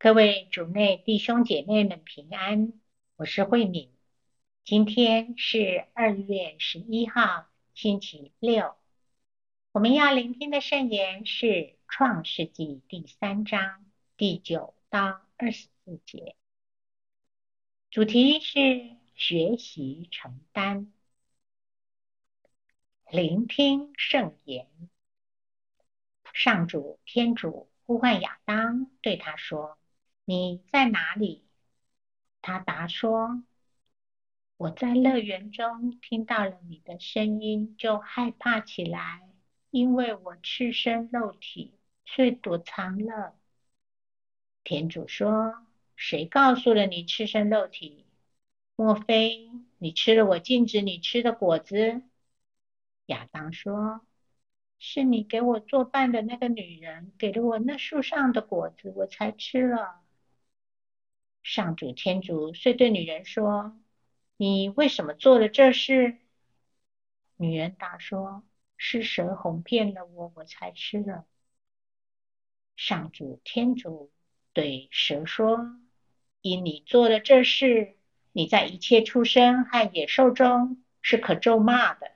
各位主内弟兄姐妹们平安，我是慧敏。今天是二月十一号，星期六。我们要聆听的圣言是《创世纪》第三章第九到二十四节，主题是学习承担。聆听圣言，上主天主呼唤亚当，对他说：“你在哪里？”他答说：“我在乐园中听到了你的声音，就害怕起来，因为我赤身露体，遂躲藏了。”田主说：“谁告诉了你赤身露体？莫非你吃了我禁止你吃的果子？”亚当说：“是你给我作伴的那个女人给了我那树上的果子，我才吃了。”上主天主遂对女人说：“你为什么做了这事？”女人答说：“是蛇哄骗了我，我才吃了。”上主天主对蛇说：“因你做了这事，你在一切畜生和野兽中是可咒骂的。”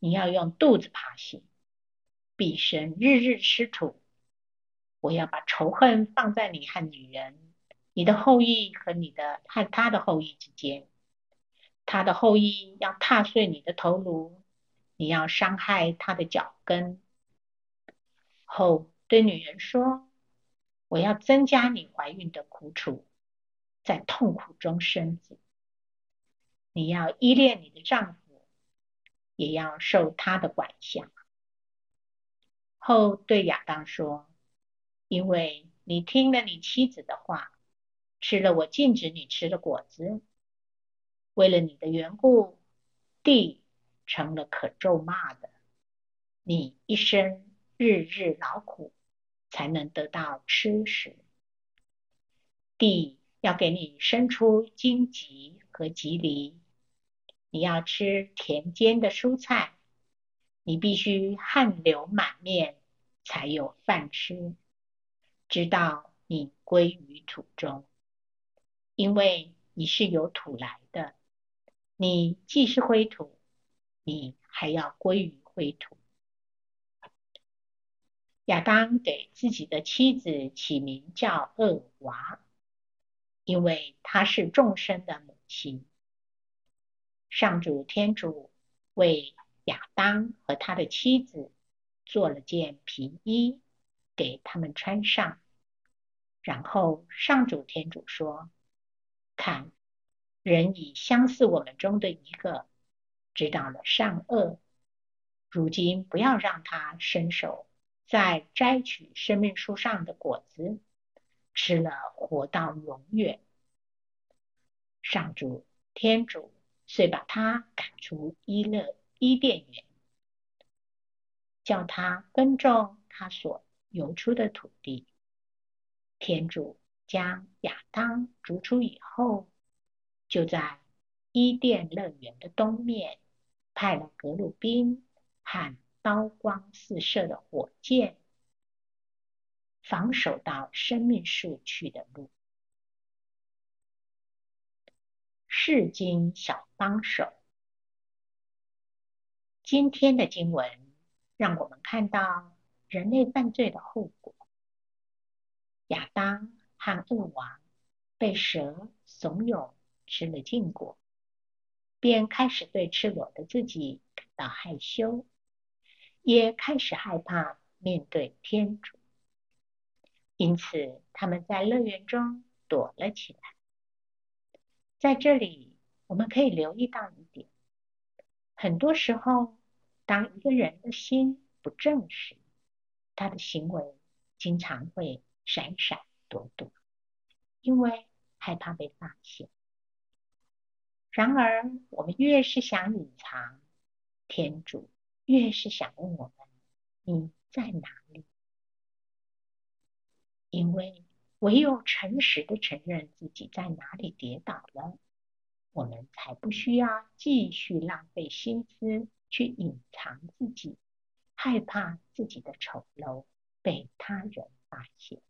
你要用肚子爬行，毕生日日吃土。我要把仇恨放在你和女人、你的后裔和你的和他的后裔之间。他的后裔要踏碎你的头颅，你要伤害他的脚跟。后对女人说：“我要增加你怀孕的苦楚，在痛苦中生子。你要依恋你的丈夫。”也要受他的管辖。后对亚当说：“因为你听了你妻子的话，吃了我禁止你吃的果子，为了你的缘故，地成了可咒骂的。你一生日日劳苦，才能得到吃食。地要给你生出荆棘和棘藜。”你要吃田间的蔬菜，你必须汗流满面才有饭吃，直到你归于土中，因为你是由土来的。你既是灰土，你还要归于灰土。亚当给自己的妻子起名叫厄娃，因为她是众生的母亲。上主天主为亚当和他的妻子做了件皮衣，给他们穿上。然后上主天主说：“看，人已相似我们中的一个，知道了善恶。如今不要让他伸手再摘取生命树上的果子，吃了活到永远。”上主天主。遂把他赶出伊勒伊甸园，叫他耕种他所游出的土地。天主将亚当逐出以后，就在伊甸乐园的东面派了格鲁宾和刀光四射的火箭，防守到生命树去的路。世经小帮手，今天的经文让我们看到人类犯罪的后果。亚当和恶王被蛇怂恿吃了禁果，便开始对赤裸的自己感到害羞，也开始害怕面对天主，因此他们在乐园中躲了起来。在这里，我们可以留意到一点：很多时候，当一个人的心不正时，他的行为经常会闪闪躲躲，因为害怕被发现。然而，我们越是想隐藏，天主越是想问我们：“你在哪里？”因为。唯有诚实的承认自己在哪里跌倒了，我们才不需要继续浪费心思去隐藏自己，害怕自己的丑陋被他人发现。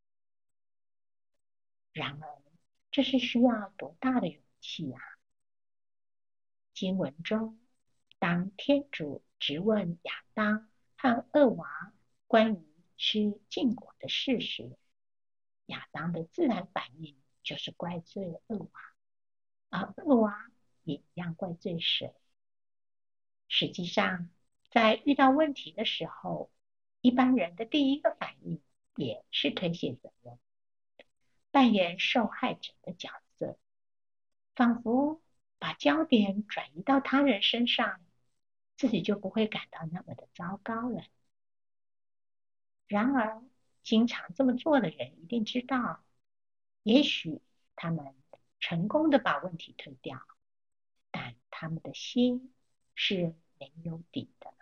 然而，这是需要多大的勇气啊！经文中，当天主质问亚当和厄娃关于吃禁果的事时，亚当的自然反应就是怪罪厄娃，而厄娃也一样怪罪神。实际上，在遇到问题的时候，一般人的第一个反应也是推卸责任，扮演受害者的角色，仿佛把焦点转移到他人身上，自己就不会感到那么的糟糕了。然而，经常这么做的人一定知道，也许他们成功的把问题推掉，但他们的心。是没有底的，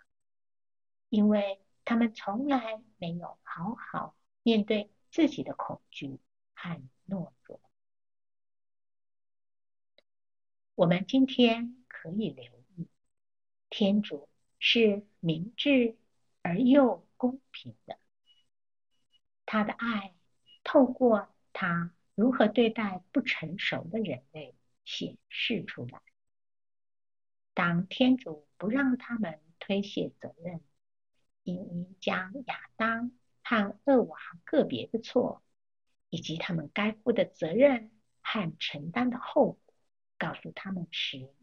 因为他们从来没有好好面对自己的恐惧和懦弱。我们今天可以留意，天主是明智而又公平的，他的爱透过他如何对待不成熟的人类显示出来。当天主不让他们推卸责任，应将亚当和厄娃个别的错，以及他们该负的责任和承担的后果告诉他们时，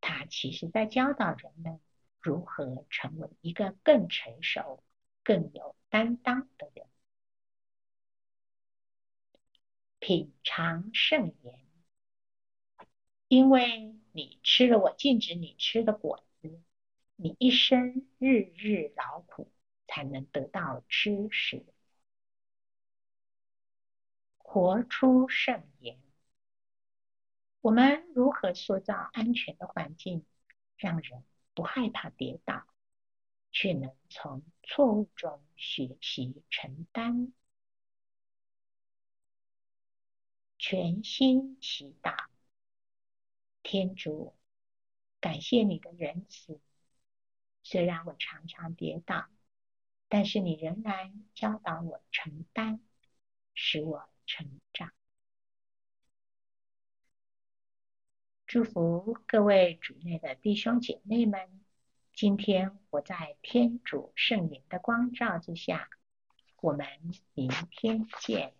他其实在教导人们如何成为一个更成熟、更有担当的人。品尝圣言，因为。你吃了我禁止你吃的果子，你一生日日劳苦，才能得到知识。活出圣言。我们如何塑造安全的环境，让人不害怕跌倒，却能从错误中学习承担？全心祈祷。天主，感谢你的仁慈。虽然我常常跌倒，但是你仍然教导我承担，使我成长。祝福各位主内的弟兄姐妹们，今天我在天主圣灵的光照之下，我们明天见。